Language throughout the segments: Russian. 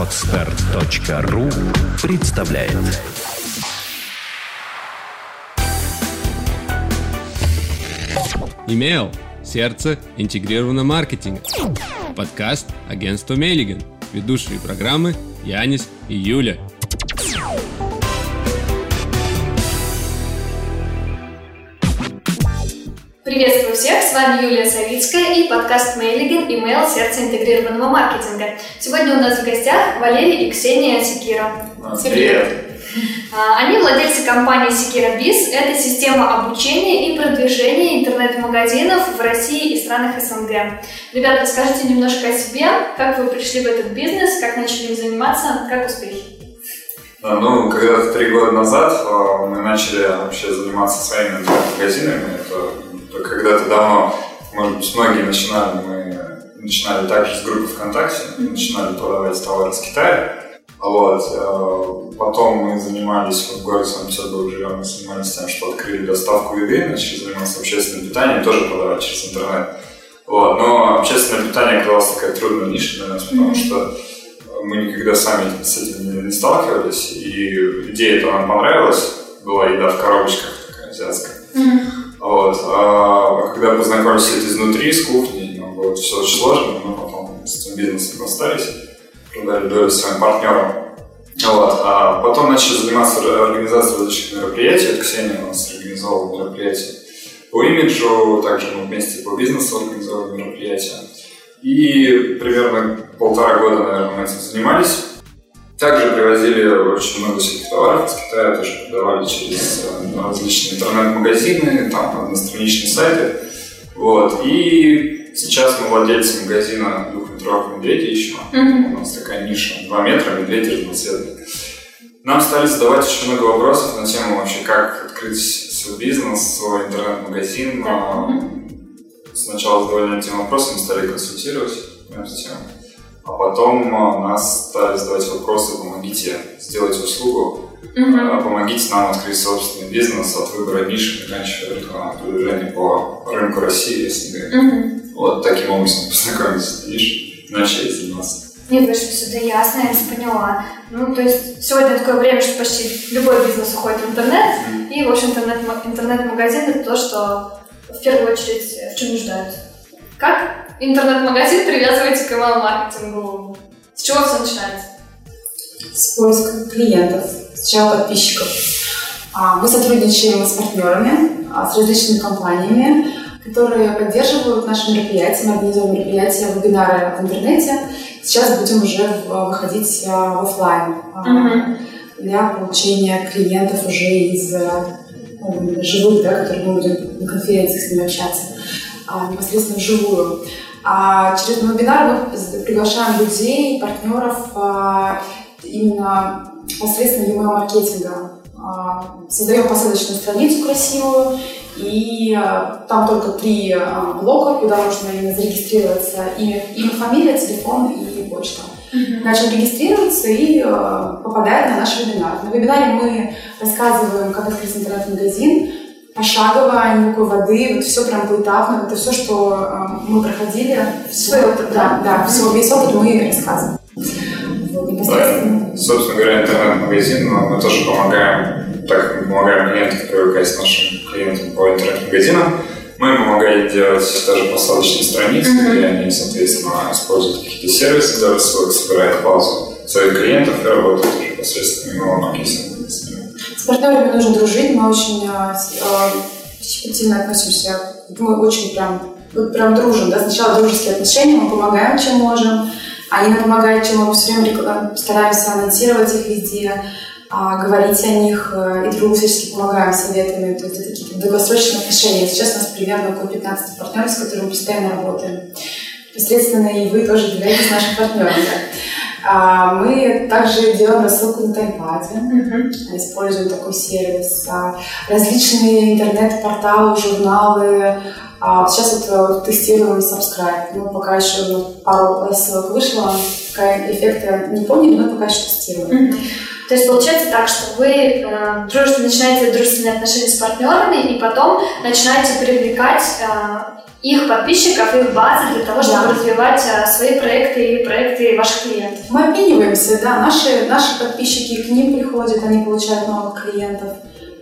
Отстар.ру представляет Имейл. Сердце интегрированного маркетинга. Подкаст агентства Мейлиген. Ведущие программы Янис и Юля. Приветствую всех, с вами Юлия Савицкая и подкаст Мейлиген Email Сердце интегрированного маркетинга. Сегодня у нас в гостях Валерий и Ксения Секира. Привет. А, Они владельцы компании Секира Biz. Это система обучения и продвижения интернет-магазинов в России и странах СНГ. Ребята, расскажите немножко о себе, как вы пришли в этот бизнес, как начали им заниматься, как успехи? А, Ну, когда-то три года назад а, мы начали вообще заниматься своими. Это, это когда-то давно, может быть, многие начинали, мы начинали также с группы ВКонтакте, начинали продавать товары с Китая. Вот. а, Потом мы занимались, вот в городе Санкт-Петербург живем, мы занимались тем, что открыли доставку еды, начали заниматься общественным питанием, тоже продавать через интернет. Вот. Но общественное питание оказалось такая трудная ниша для нас, потому что мы никогда сами с этим не, не сталкивались, и идея эта нам понравилась, была еда в коробочках такая азиатская. Вот. А когда познакомились этим изнутри, с кухней, ну, было все очень сложно, но потом с этим бизнесом расстались, продали долю своим партнерам. Вот. А потом начали заниматься организацией различных мероприятий. Вот Ксения у нас организовала мероприятие по имиджу, также мы вместе по бизнесу организовали мероприятия. И примерно полтора года, наверное, мы этим занимались. Также привозили очень много всяких товаров из Китая, тоже продавали через э, различные интернет-магазины, там одностраничные сайты. Вот. И сейчас мы владельцы магазина двухметровых медведей еще. У нас такая ниша, 2 метра, медведи разноцветные. Нам стали задавать очень много вопросов на тему вообще, как открыть свой бизнес, свой интернет-магазин. А, Сначала задавали эти вопросы, мы стали консультировать на эту тему. А потом а, нас стали задавать вопросы, помогите сделать услугу, а, помогите нам открыть собственный бизнес от выбора ниши, заканчивая а, продвижение по рынку России и СНГ. Вот таким образом познакомились с нишей, начали заниматься. Нет, вышло все это ясно, я поняла. Ну, то есть сегодня такое время, что почти любой бизнес уходит в интернет, и, в общем, интернет- интернет-магазин это то, что в первую очередь в чем нуждаются. Как интернет-магазин привязываете к email-маркетингу? С чего все начинается? с поиском клиентов, сначала подписчиков. А, Мы сотрудничаем с партнерами, а, с различными компаниями, которые поддерживают наши мероприятия. Мы организуем мероприятия, вебинары в интернете. Сейчас будем уже выходить а, в офлайн для получения клиентов уже из а, ну, живых, да, которые мы будем на конференциях с ними общаться непосредственно вживую. А через вебинар мы приглашаем людей, партнеров а, именно посредством email маркетинга. А, Создаем посадочную страницу красивую, и а, там только три блока, куда можно именно зарегистрироваться. Имя, имя, фамилия, телефон и почта. Начал регистрироваться и попадает на наш вебинар. На вебинаре мы рассказываем, как открыть интернет-магазин, пошагово, никакой воды, вот все прям поэтапно. Это все, что э, мы проходили. Свой опыт, да? Да, все, весь опыт мы рассказываем. Да, собственно говоря, интернет-магазин, но мы тоже помогаем, так как мы помогаем клиентам привыкать с нашим клиентам по интернет-магазинам, мы им помогаем делать даже посадочные страницы, где они, соответственно, используют какие-то сервисы для рассылок, собирают базу своих клиентов и работают уже посредством email маркетинга с партнерами нужно дружить, мы очень э, с- э, щепетильно относимся, мы очень прям, вот прям дружим, да, сначала дружеские отношения, мы помогаем, чем можем, они нам помогают, чем мы все время рекла- стараемся анонсировать их везде, а, говорить о них э, и другу всячески помогаем советами, то есть это какие-то долгосрочные отношения. Сейчас у нас примерно около 15 партнеров, с которыми мы постоянно работаем. Непосредственно и вы тоже являетесь нашим партнером. да. А, Мы также делаем рассылку на таймпаде, используем такой сервис. А, Различные интернет-порталы, журналы. А, Сейчас вот тестируем Subscribe. Ну, пока еще пару рассылок вышло, пока эффекта не поняли, но пока еще тестируем. То есть получается так, что вы э, дружите, начинаете дружественные отношения с партнерами, и потом начинаете привлекать э, их подписчиков, их базы для того, чтобы Да. развивать а, свои проекты и проекты ваших клиентов. Мы обмениваемся, да, наши, наши подписчики к ним приходят, они получают новых клиентов.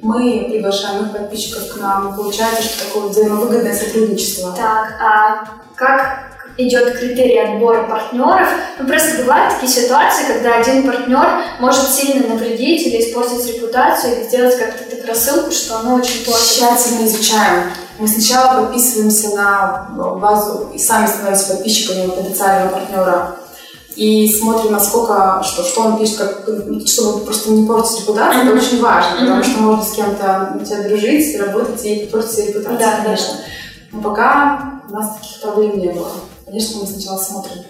Мы приглашаем их подписчиков к нам, получается, что такое взаимовыгодное сотрудничество. Так, а как идет критерий отбора партнеров? Ну, просто бывают такие ситуации, когда один партнер может сильно навредить или испортить репутацию, или сделать как-то рассылку, что оно очень плохо. Тщательно изучаем. Мы сначала подписываемся на базу и сами становимся подписчиками потенциального партнера. И смотрим, насколько, что, что он пишет, как, чтобы просто не портить репутацию, это очень важно, потому что можно с кем-то начать дружить, работать и портить себе репутацию, Да, конечно. Но пока у нас таких проблем не было. Конечно, мы сначала смотрим.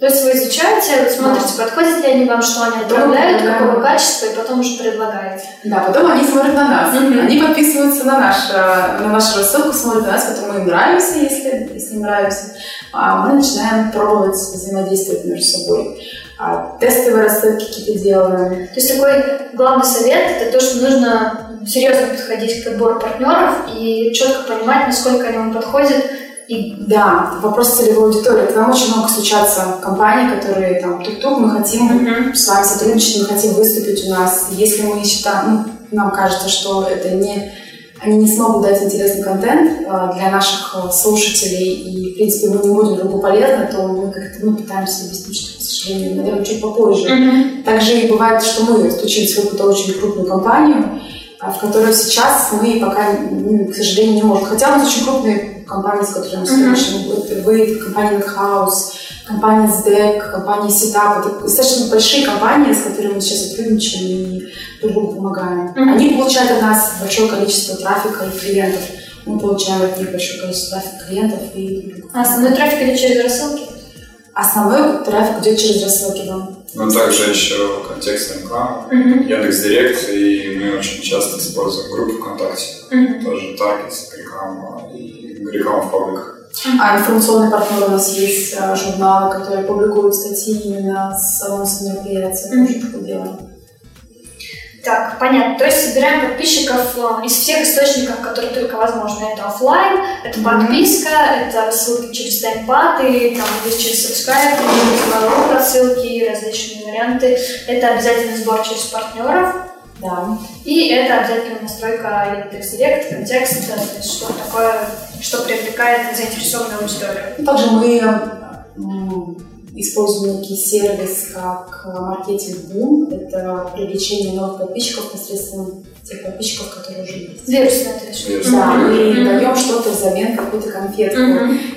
То есть вы изучаете, смотрите, подходят ли они вам, что они отправляют, Да. какого качества, и потом уже предлагаете. Да, потом они смотрят на нас. Мгм. Они подписываются на, наш, э, на нашу рассылку, смотрят на нас, потом мы им нравимся, если, если им нравимся. А мы начинаем пробовать взаимодействовать между собой. А, тестовые рассылки какие-то делаем. То есть такой главный совет – это то, что нужно серьезно подходить к отбору партнеров и четко понимать, насколько они вам подходят. И Да, вопрос целевой аудитории. К нам очень много стучатся компаний, которые там тук-тук, мы хотим Мгм. с вами сотрудничать, мы хотим выступить у нас. Если мы считаем, ну, нам кажется, что это не они не смогут дать интересный контент а, для наших а, слушателей, и, в принципе, мы не будем другу полезны, то мы как-то ну, пытаемся объяснить, что, к сожалению, наверное, чуть попозже. Мгм. Также и бывает, что мы стучимся в какую-то очень крупную компанию, а, в которую сейчас мы пока, ну, к сожалению, не можем. Хотя у нас очень крупные компании, с которыми мы сотрудничаем. Вы, компания NetHouse, компания SDEC, компания Setup. Это достаточно большие компании, с которыми мы сейчас сотрудничаем и друг другу помогаем. Мгм. Они получают от нас большое количество трафика и клиентов. Мы получаем от них большое количество трафика клиентов и. А основной трафик идет через рассылки? Основной трафик идет через рассылки, да. Ну, также еще контекстная реклама, Мгм. Яндекс.Директ, и мы очень часто используем группу ВКонтакте, Мгм. тоже таргет, реклама и реклама в пабликах. А информационный партнер у нас есть а, журналы, которые публикуют статьи именно с анонсом мероприятия. Мгм. Тоже такое делаем. Так, понятно. То есть собираем подписчиков э, из всех источников, которые только возможно. Это офлайн, это Мгм. подписка, это рассылки через таймпады, там есть через subscribe, через рассылки, различные варианты. Это обязательный сбор через партнеров. Да. И это обязательно настройка Яндекс.Директ, контекст, э, то есть что такое, что привлекает заинтересованную аудиторию. Также мы используем некий сервис, как э, маркетинг бум. Это привлечение новых подписчиков посредством тех подписчиков, которые уже есть. Вирусная. Вирусная. Да, мы Мгм. даем что-то взамен, какую-то конфетку.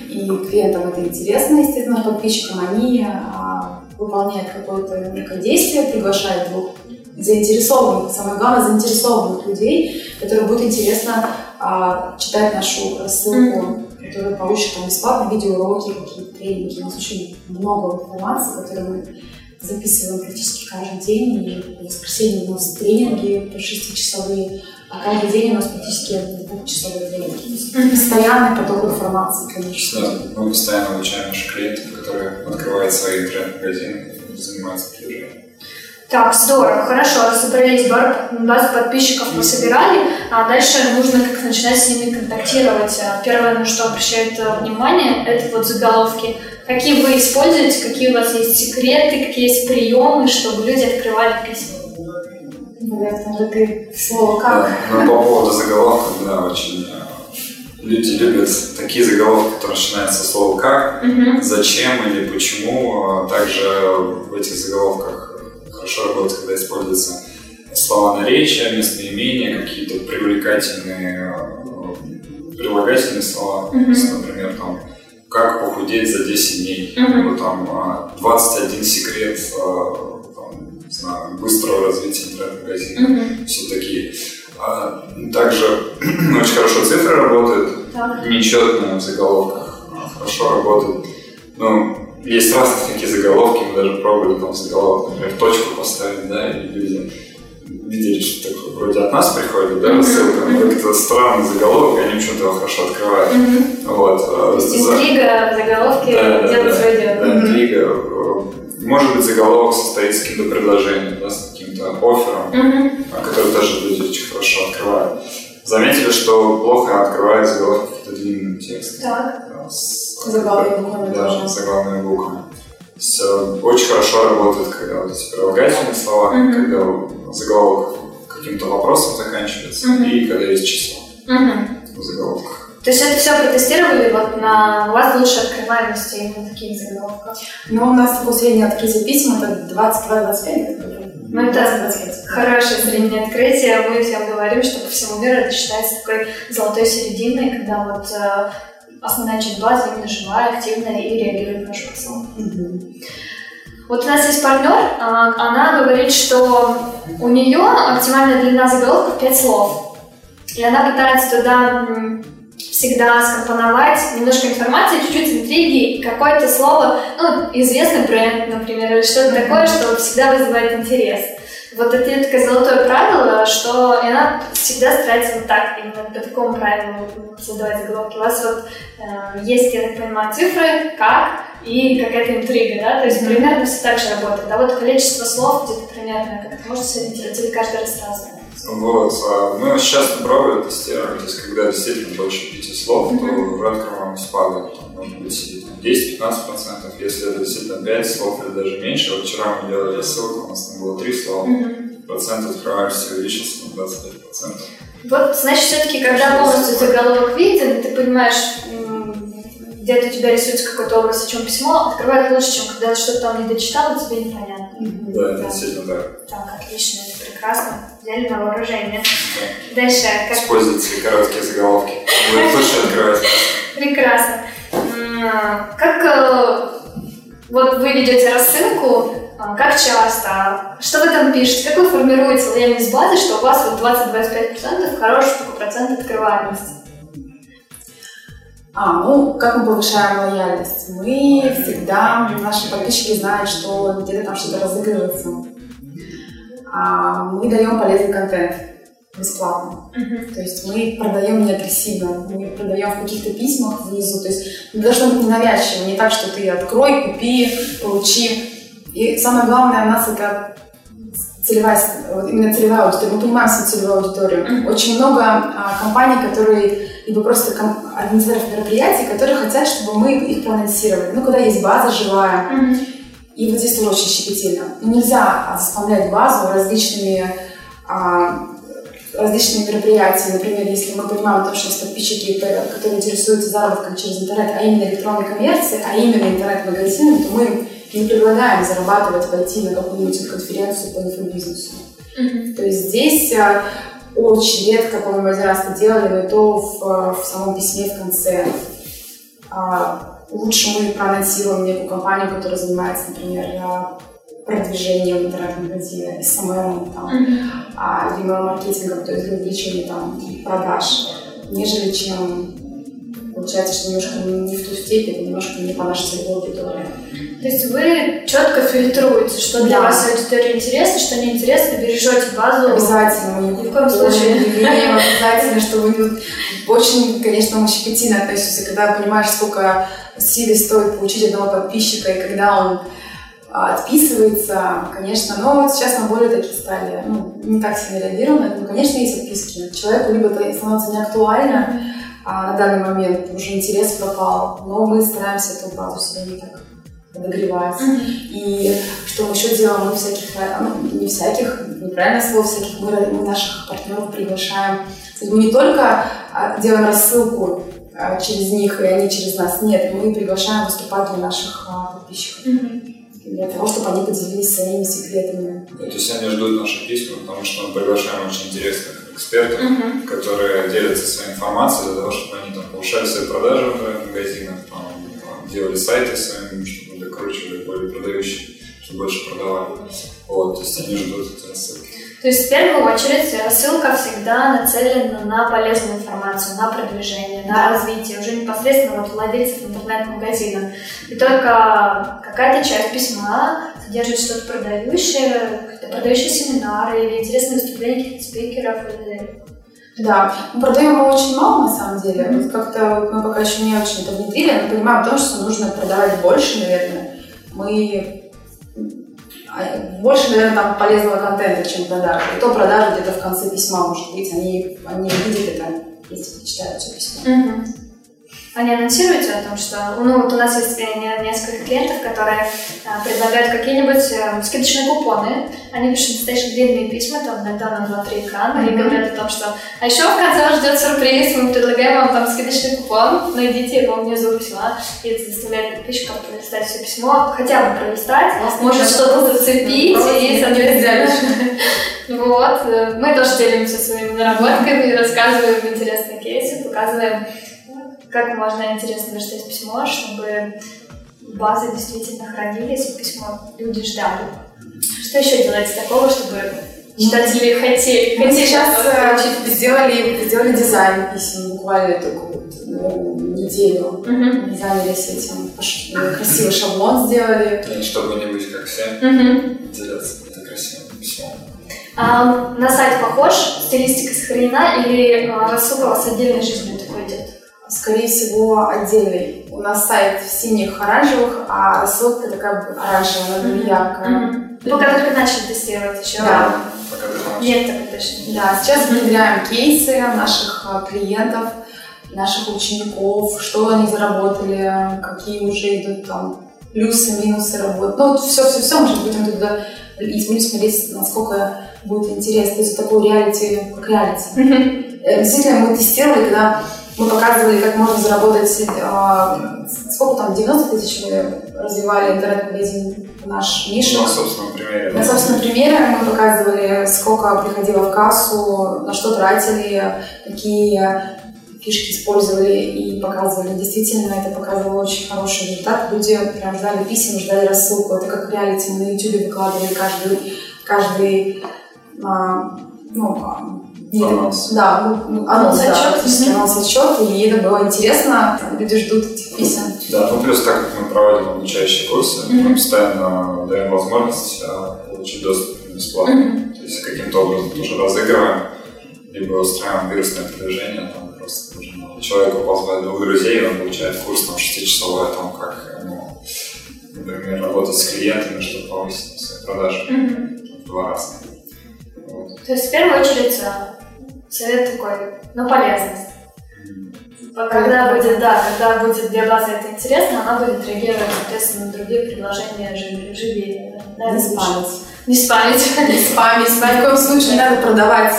И клиентам это интересно, естественно, подписчикам. Они а, выполняют какое-то некое действие, приглашают двух заинтересованных, самое главное, заинтересованных людей, которым будет интересно а, читать нашу рассылку, которые получат там бесплатно видеоуроки, какие-то тренинги. У нас очень много информации, которую мы записываем практически каждый день. И в воскресенье у нас тренинги по 6-часовые, а каждый день у нас практически двухчасовые тренинги. Постоянный поток информации, конечно. Да, мы постоянно обучаем наших клиентов, которые открывают свои интернет-магазины занимаются продвижением. Так, здорово, хорошо, разобрались, бар- базу подписчиков мы собирали, а дальше нужно как начинать с ними контактировать. А Первое, на что обращают э, внимание, это вот заголовки. Какие вы используете, какие у вас есть секреты, какие есть приемы, чтобы люди открывали письма? Наверное, это ты слово как? Да, ну, по поводу заголовков, да, очень э, люди любят такие заголовки, которые начинаются со слова «как». «зачем» или «почему». А Также в этих заголовках хорошо работает, когда используются слова наречия, местоимения, какие-то привлекательные э, прилагательные слова. Есть, например, там «как похудеть за 10 дней», Мгм. либо там э, «21 секрет э, там, не знаю, быстрого развития интернет-магазина» Мгм. все такие. А, также очень хорошо цифры работают, Так. нечетные в заголовках а, хорошо работают. Ну, есть разные такие заголовки, мы даже пробовали там заголовок, например, точку поставить, да, и люди видели, что такое, вроде от нас приходит, да, рассылка, но как-то странный заголовок, и они почему-то его хорошо открывают. Вот. а, за- Интрига, заголовки да, да, свое дело. да, интрига. Э, Может быть, заголовок состоит из каким-то предложением, да, с каким-то оффером, а, который тоже люди очень хорошо открывают. заметили, что плохо открывает заголовки какие-то длинные тексты. Так. С- Заглавными буквами Да, тоже. заглавными буквами. Э, очень хорошо работает, когда вот эти прилагательные слова, Мгм. когда заголовок каким-то вопросом заканчивается, Мгм. и когда есть число Мгм. в заголовках. То есть это все протестировали вот на у вас лучшая открываемость именно таких заголовков. Но у нас такое среднее открытие писем это 22-25. Ну, это 20-25. Хорошее среднее открытие. Мы всем говорим, что по всему миру это считается такой золотой серединой, когда вот э, основная часть базы именно живая, активная и реагирует на. Мгм. Вот у нас есть партнер, а, она говорит, что у нее оптимальная длина заголовка 5 слов. И она пытается туда всегда скомпоновать немножко информации, чуть-чуть интриги, и какое-то слово, ну, известный бренд, например, или что-то такое, что всегда вызывает интерес. Вот это такое золотое правило, что и она всегда старается вот так, именно по такому правилу создавать заголовки. У вас вот э, есть, я так понимаю, цифры, как, и какая-то интрига, да, то есть примерно все так же работает. А вот количество слов где-то примерно как-то можете сориентировать, или каждый раз разное? Вот, а мы сейчас пробовали, тестируем, то есть когда действительно больше пяти слов, то Мгм. уже открываемость падает, там, может быть, и там 10-15%, если это действительно 5 слов или даже меньше. Вот вчера мы делали рассылку, у нас там было 3 слова, процент открываемости увеличился на 25%. Вот, значит, все-таки, когда полностью заголовок виден, ты понимаешь, где-то у тебя рисуется какой-то образ, о чем письмо, открывает лучше, чем когда ты что-то там не дочитал, и тебе непонятно. Да, это действительно так. Так, отлично, это прекрасно. Взяли на вооружение. Дальше, как Используйте короткие заголовки. Будет лучше открывать. Прекрасно. А, Как э, вот вы ведете рассылку, а, как часто, что вы там пишете, как вы формируете лояльность базы, что у вас вот 20-25% хороший такой процент открываемости? А, ну, как мы повышаем лояльность? Мы всегда, наши подписчики знают, что где-то там что-то разыгрывается. А, мы даем полезный контент бесплатно. То есть мы продаем не агрессивно, мы продаем в каких-то письмах внизу. То есть не должно быть ненавязчиво, не так, что ты открой, купи, получи. И самое главное у нас это целевая, вот именно целевая аудитория. Мы понимаем свою целевую аудиторию. Очень много а, компаний, которые либо просто ком- организаторов мероприятий, которые хотят, чтобы мы их проанонсировали. Ну, когда есть база живая, и вот здесь тоже очень щепетильно. Ну, нельзя а, заспамлять базу различными, а, различными мероприятиями. Например, если мы понимаем то, что нас подписчики, которые интересуются заработком через интернет, а именно электронной коммерцией, а именно интернет-магазинами, то мы не предлагаем зарабатывать, пойти на какую-нибудь конференцию по инфобизнесу. То есть здесь а, очень редко, по-моему, один раз это делали, но и то в, а, в самом письме в конце. А, Лучше мы проанонсируем некую компанию, которая занимается, например, а, продвижением интернет-магазина, SMM, там, а, email-маркетингом, то есть для увеличения там, продаж, нежели чем получается, что немножко не в ту степень, немножко не по нашей целевой аудитории. То есть вы четко фильтруете, что для Да. вас аудитория интересна, что неинтересно, бережете базу. Обязательно. Ни в коем случае. обязательно, чтобы не- очень, конечно, щепетильно относимся, когда понимаешь, сколько силы стоит получить одного подписчика, и когда он а, отписывается, конечно, но вот сейчас мы более такие стали, ну, не так сильно это, но, конечно, есть отписки. Человеку либо это становится неактуально а, на данный момент, уже интерес пропал, но мы стараемся эту базу себя не так подогревать. И что мы еще делаем, мы всяких, ну, не всяких, неправильное слово, всяких, мы, мы наших партнеров приглашаем. То есть мы не только а, делаем рассылку а, через них, и они через нас, нет, мы приглашаем выступать для наших а, подписчиков, для того, чтобы они поделились своими секретами. То есть они ждут наши письма, потому что мы приглашаем очень интересных экспертов, Мгм. которые делятся своей информацией для того, чтобы они там повышали свои продажи в там, там, делали сайты своими, продающие, чтобы больше продавали. Вот, то есть они ждут эти рассылки. То есть в первую очередь рассылка всегда нацелена на полезную информацию, на продвижение, на развитие уже непосредственно вот владельцев интернет-магазина. И только какая-то часть письма содержит что-то продающее, какие-то продающие семинары или интересные выступления каких-то спикеров или Да, мы продаем мы очень мало на самом деле. Вот как-то вот мы пока еще не очень это внедрили, но понимаем то, что нужно продавать больше, наверное. Мы а, больше, наверное, там полезного контента, чем продажи. И то продажи где-то в конце письма, может быть, они, они видят это, если читают все письмо. Мгм. А не анонсируете о том, что... Ну, вот у нас есть э, не- несколько клиентов, которые а, предлагают какие-нибудь э, скидочные купоны. Они пишут достаточно длинные письма, там иногда на 2-3 экрана, и Мгм. говорят о том, что «А еще в конце вас ждет сюрприз, мы предлагаем вам там скидочный купон, найдите его внизу письма». И это заставляет подписчиков пролистать все письмо, хотя бы пролистать, может что-то зацепить, и, соответственно... Вот, э, мы тоже делимся своими наработками, рассказываем интересные кейсы, показываем, как можно интересно прочитать письмо, чтобы базы действительно хранились, и письмо люди ждали. Что еще делаете такого, чтобы читатели хотели, Мы хотели сейчас э, получить? сделали, сделали дизайн писем буквально только вот, наверное, неделю. Мы занялись этим, Пош- э, красивый шаблон сделали. И чтобы не быть как все, Мгм. делиться это красивым письмом. А на сайт похож, стилистика сохранена или а, у вас отдельной жизнью? Скорее всего, отдельный. У нас сайт в синих, оранжевых, а рассылка такая оранжевая, она яркая. Вы когда только начали тестировать еще? Да. Пока. Нет, так точно. Да, сейчас внедряем кейсы наших а, клиентов, наших учеников, что они заработали, какие уже идут там плюсы, минусы работы. Ну, вот все, все, все, мы туда и будем смотреть, насколько будет интересно. То есть такой реалити, как реалити. Э, Действительно, мы тестировали, когда мы показывали, как можно заработать, а, сколько там, 90 тысяч мы развивали интернет-магазин наш нишу. На собственном примере. На собственном примере мы показывали, сколько приходило в кассу, на что тратили, какие фишки использовали и показывали. Действительно, это показывало очень хороший результат. Люди прям ждали писем, ждали рассылку. Это как реалити. Мы на YouTube выкладывали каждый, каждый а, ну, а, не- Анонс. Да, ну, ну, анонс, да, практически Мгм. анонс-отчет, и это было интересно. Люди ждут этих писем. Да, ну плюс так как мы проводим обучающие курсы, Мгм. мы постоянно даем возможность а, получить доступ бесплатно. Мгм. То есть каким-то образом тоже разыгрываем, либо устраиваем вирусное предложение, там просто нужно человеку позвать двух друзей, он получает курс там шестичасовой о том, как, ну, например, работать с клиентами, чтобы повысить свои продажи в два раза. То есть в первую очередь а, совет такой, на полезность. Когда будет, да, когда будет для базы это интересно, она будет реагировать, соответственно, на другие предложения живее. да, Не спамить. Не спамить. Не спамить. Ни в коем случае не надо продавать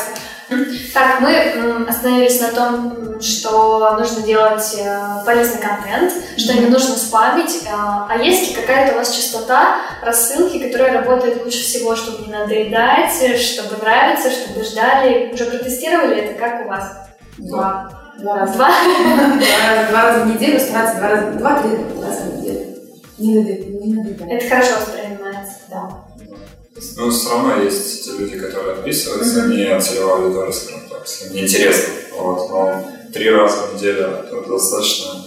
Так, мы остановились на том, что нужно делать э, полезный контент, что не нужно спамить. А а есть ли какая-то у вас частота рассылки, которая работает лучше всего, чтобы не надоедать, чтобы нравиться, чтобы ждали? Уже протестировали это? Как у вас? Два. Два раза. Два? Два раза, в неделю стараться два раза, два-три раза в неделю. Не надо, не надо. Это хорошо. Ну, все равно есть те люди, которые отписываются, не целевая аудитория, скажем так, если им неинтересно. Вот, но три раза в неделю это достаточно,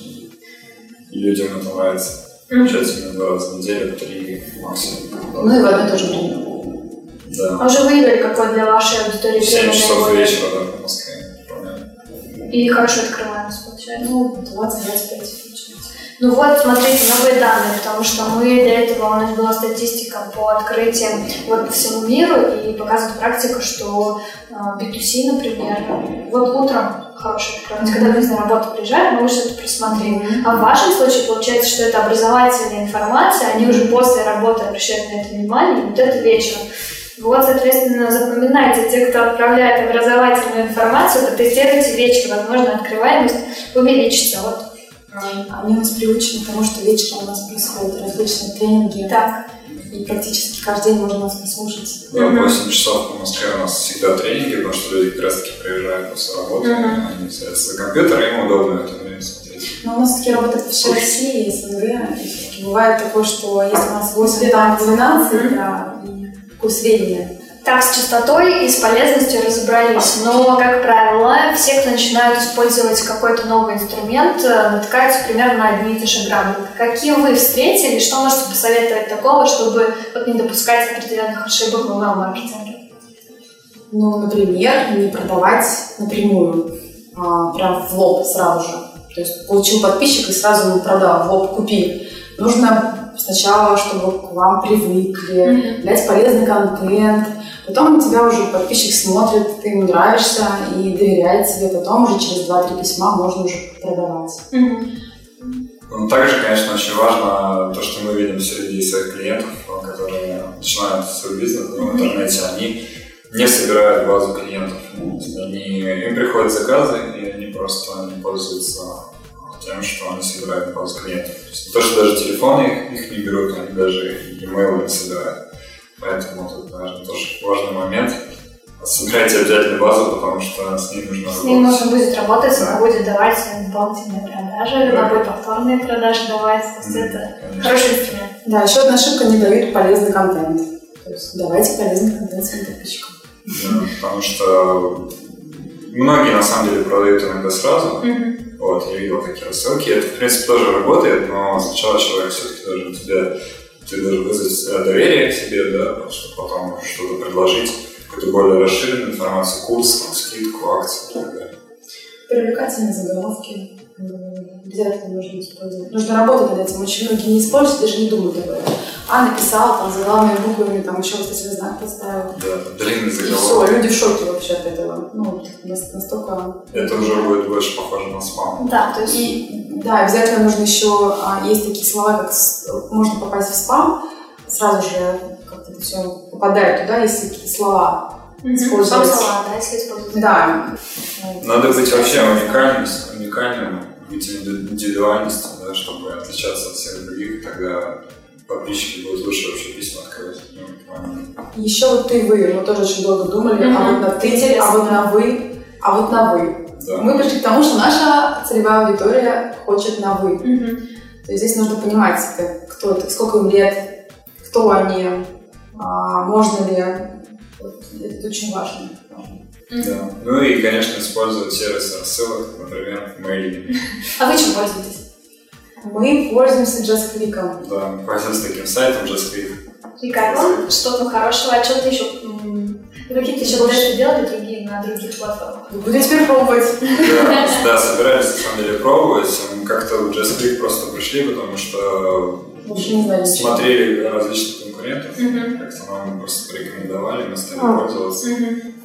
и людям это нравится. Получается именно два раза в неделю, три максимум. Ну и в одно и то же время. Да. А уже выявили, какое для вашей аудитории В 7 время часов вечера, да, по Москве. И хорошо открываемость получается. Ну, 20-25 получается. Ну вот, смотрите, новые данные, потому что мы до этого, у нас была статистика по открытиям вот по всему миру, и показывает практика, что э, B2C, например, вот утром хорошая открываемость, когда люди на работу приезжают, мы уже это присмотрели. А в вашем случае получается, что это образовательная информация, они уже после работы обращают на это внимание, и вот это вечером. Вот, соответственно, запоминайте, те, кто отправляет образовательную информацию, протестируйте вечером, возможно, открываемость увеличится. Вот Они у нас приучены к тому, что вечером у нас происходят различные тренинги. так. И практически каждый день можно нас послушать. Да, 8 часов по Москве у нас всегда тренинги, потому что люди как раз таки приезжают после работы, Мгм. они садятся за компьютер, и им удобно это время смотреть. Но у нас все-таки работает в России, СНГ. И все-таки бывает такое, что если у нас 8, там 12, да, и такое среднее. Так, с частотой и с полезностью разобрались, но, как правило, все, кто начинают использовать какой-то новый инструмент, э, натыкаются примерно на одни и те же грабли. Какие вы встретили, что можете посоветовать такого, чтобы вот, не допускать определенных ошибок в email-маркетинге? Ну, например, не продавать напрямую, а, прям в лоб сразу же. То есть получил подписчик и сразу ему продал, в лоб купи. Нужно сначала, чтобы к вам привыкли, дать полезный контент. Потом тебя уже подписчик смотрит, ты ему нравишься и доверяет тебе. Потом уже через 2-3 письма можно уже продавать. Ну, также, конечно, очень важно то, что мы видим среди своих клиентов, которые начинают свой бизнес в интернете, они не собирают базу клиентов. Они, им приходят заказы, и они просто не пользуются тем, что они собирают базу клиентов. То, есть, то что даже телефоны их, их не берут, они даже e-mail не собирают. Поэтому тут, наверное, тоже важный момент. Собирайте обязательно базу, потому что с ней нужно С ним нужно будет работать, да. она будет давать дополнительные продажи, да. она будет повторные продажи давать. То есть это Конечно. хороший инструмент. Да, еще одна ошибка не дают полезный контент. То есть давайте полезный контент своим подписчикам. Да, потому что многие на самом деле продают иногда сразу. Mm-hmm. Вот, я видел такие рассылки. Это, в принципе, тоже работает, но сначала человек все-таки должен тебя, ты должен вызвать доверие к себе, да, чтобы потом что-то предложить, какую-то более расширенную информацию, курс, там, скидку, акцию и так далее. Привлекательные заголовки обязательно нужно использовать. Нужно работать над этим. Очень многие не используют, даже не думают об этом. А, написал, там, заглавными буквами, там, еще восклицательный знак поставил. Да, длинный заголовок. И все, люди в шоке вообще от этого. Ну, настолько... Это уже будет больше похоже на спам. Да, то есть... И, да, обязательно нужно еще... А, есть такие слова, как можно попасть в спам, сразу же как-то это все попадает туда, если какие-то слова использовать. Сам слова, да, если использовать. Да. Надо быть вообще уникальным, уникальным, быть индивидуальностью, да, чтобы отличаться от всех других, тогда подписчики будут лучше вообще письма открывать. Еще вот ты вы, мы тоже очень долго думали, mm-hmm. а вот на ты, а вот на вы, а вот на вы. Да. Мы пришли к тому, что наша целевая аудитория хочет на вы. Mm-hmm. То есть здесь нужно понимать, кто это, сколько им лет, кто они, а, можно ли. Вот, это очень важно. Mm-hmm. Да. Ну и, конечно, использовать сервисы рассылок, например, мейлинг. А вы чем пользуетесь? Мы пользуемся JustClick. Да, мы пользуемся таким сайтом JustClick. И как? Что там хорошего? А что ты еще... Какие-то еще тесты делали другие на других платформах? Будем теперь пробовать. Да, да, собирались на самом деле пробовать. Мы как-то в JustClick просто пришли, потому что смотрели различных конкурентов. Как-то нам просто порекомендовали, мы стали oh. пользоваться.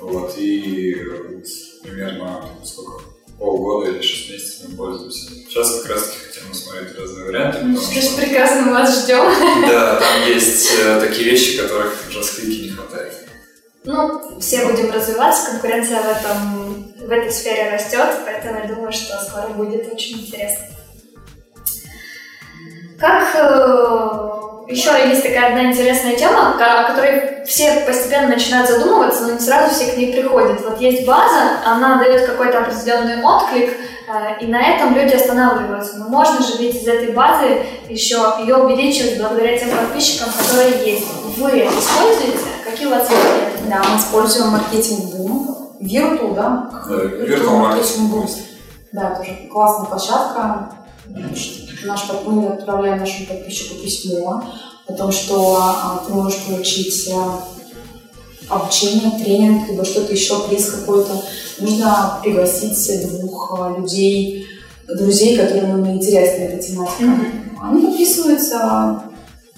Вот, и примерно сколько полгода или шесть месяцев мы пользуемся. Сейчас как раз таки хотим смотреть разные варианты. Сейчас что... прекрасно мы вас ждем. Да, там есть э, такие вещи, которых в JavaScript не хватает. Ну, все будем развиваться, конкуренция в, этом, в этой сфере растет, поэтому я думаю, что скоро будет очень интересно. Как э, еще есть такая одна интересная тема, о которой все постепенно начинают задумываться, но не сразу все к ней приходят. Вот есть база, она дает какой-то определенный отклик, э, и на этом люди останавливаются. Но можно же ведь из этой базы еще ее увеличивать благодаря тем подписчикам, которые есть. Вы это используете? Какие у вас есть? Да, мы используем маркетинг Boom. Вирту, да? Вирту маркетинг Boom. Да, тоже классная площадка наш, мы отправляем нашему подписчику письмо о том, что а, ты можешь получить а, обучение, тренинг, либо что-то еще, приз какой-то. Нужно пригласить двух а, людей, друзей, которым интересна эта тематика. Mm-hmm. Они подписываются,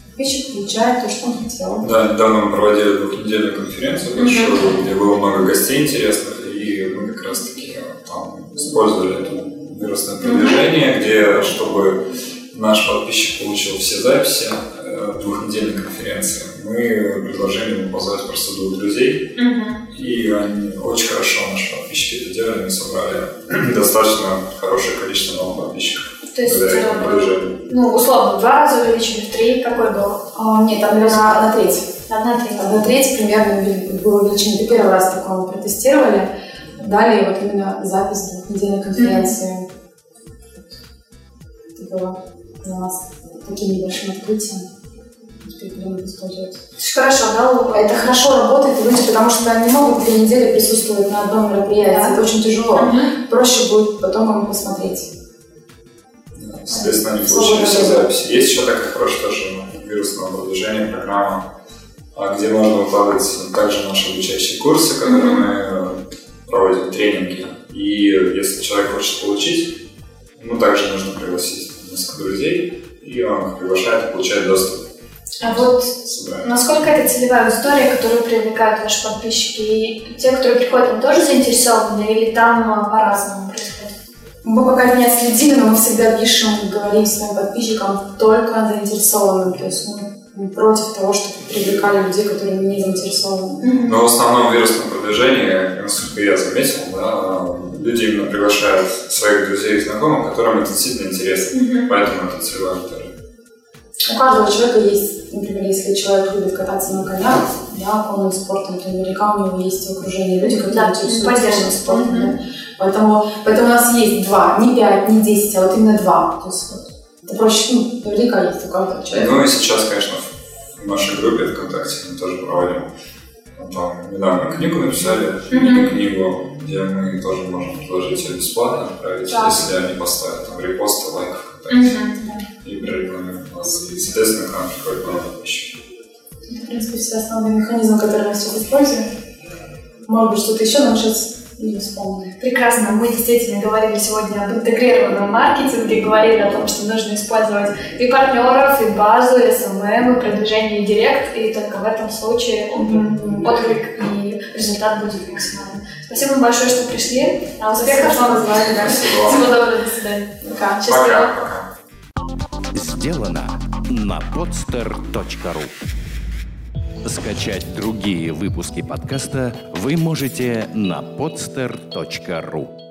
подписчик получает то, что он хотел. Да, недавно мы проводили двухнедельную конференцию большую, mm-hmm. где было много гостей интересных, и мы как раз-таки там использовали это вирусное продвижение, где, чтобы наш подписчик получил все записи э, двухнедельной конференции, мы предложили ему позвать просто двух друзей, mm-hmm. и они очень хорошо, наши подписчики это делали, мы собрали достаточно хорошее количество новых подписчиков. То есть, ну, условно, два раза увеличили, в три, какой был? А, нет, там, наверное, одна треть. Одна треть. Одна треть примерно было увеличено. Первый раз такое мы протестировали. Далее вот именно запись двухнедельной конференции. Mm-hmm. Было для нас таким небольшим открытием. Хорошо, да? Это хорошо работает люди, потому что не могут две недели присутствовать на одном мероприятии. Да. Это очень тяжело. Угу. Проще будет потом им посмотреть. Соответственно, они получили все записи. Есть еще такая хорошая тоже вирусного продвижения программа, а, где можно выкладывать также наши обучающие курсы, которые mm-hmm. мы проводим тренинги. И если человек хочет получить, ему также нужно пригласить несколько друзей, и он приглашает и получает доступ. А вот насколько это целевая аудитория, которую привлекают ваши подписчики? И те, которые приходят, там тоже заинтересованы или там а, по-разному происходит? Мы пока не отследили, но мы всегда пишем и говорим своим подписчикам только заинтересованным. То есть мы против того, чтобы привлекали людей, которые не заинтересованы. Но в основном вирусном продвижении, насколько я заметил, да, люди именно приглашают своих друзей и знакомых, которым это действительно интересно. Mm-hmm. Поэтому это целевая аудитория. У каждого человека есть, например, если человек любит кататься на конях, да, конным спортом, то наверняка у него есть в окружении люди, которые да, интересуются конным спортом. Mm-hmm. Да. Поэтому, поэтому у нас есть два, не пять, не десять, а вот именно два. То есть вот, это проще, ну, наверняка есть у каждого человека. Ну и сейчас, конечно, в нашей группе ВКонтакте мы тоже проводим. Там недавно книгу написали, mm-hmm. книгу, где мы тоже можем предложить ее бесплатно отправить, да. если они поставят там репосты, лайк. Mm-hmm. И прорекламируют нас. И, соответственно, к нам приходит много подписчиков. Это, в принципе, все основные механизмы, которые мы сейчас используем. Может быть, что-то еще нам сейчас не вспомню. Прекрасно. Мы действительно говорили сегодня об интегрированном маркетинге, говорили о том, что нужно использовать и партнеров, и базу, и SMM, и продвижение и директ, и только в этом случае отклик и результат будет максимальным. Спасибо вам большое, что пришли. А успехов вам. Всего доброго, до свидания. Пока. Счастливо. Сделано на podster.ru Скачать другие выпуски подкаста вы можете на podster.ru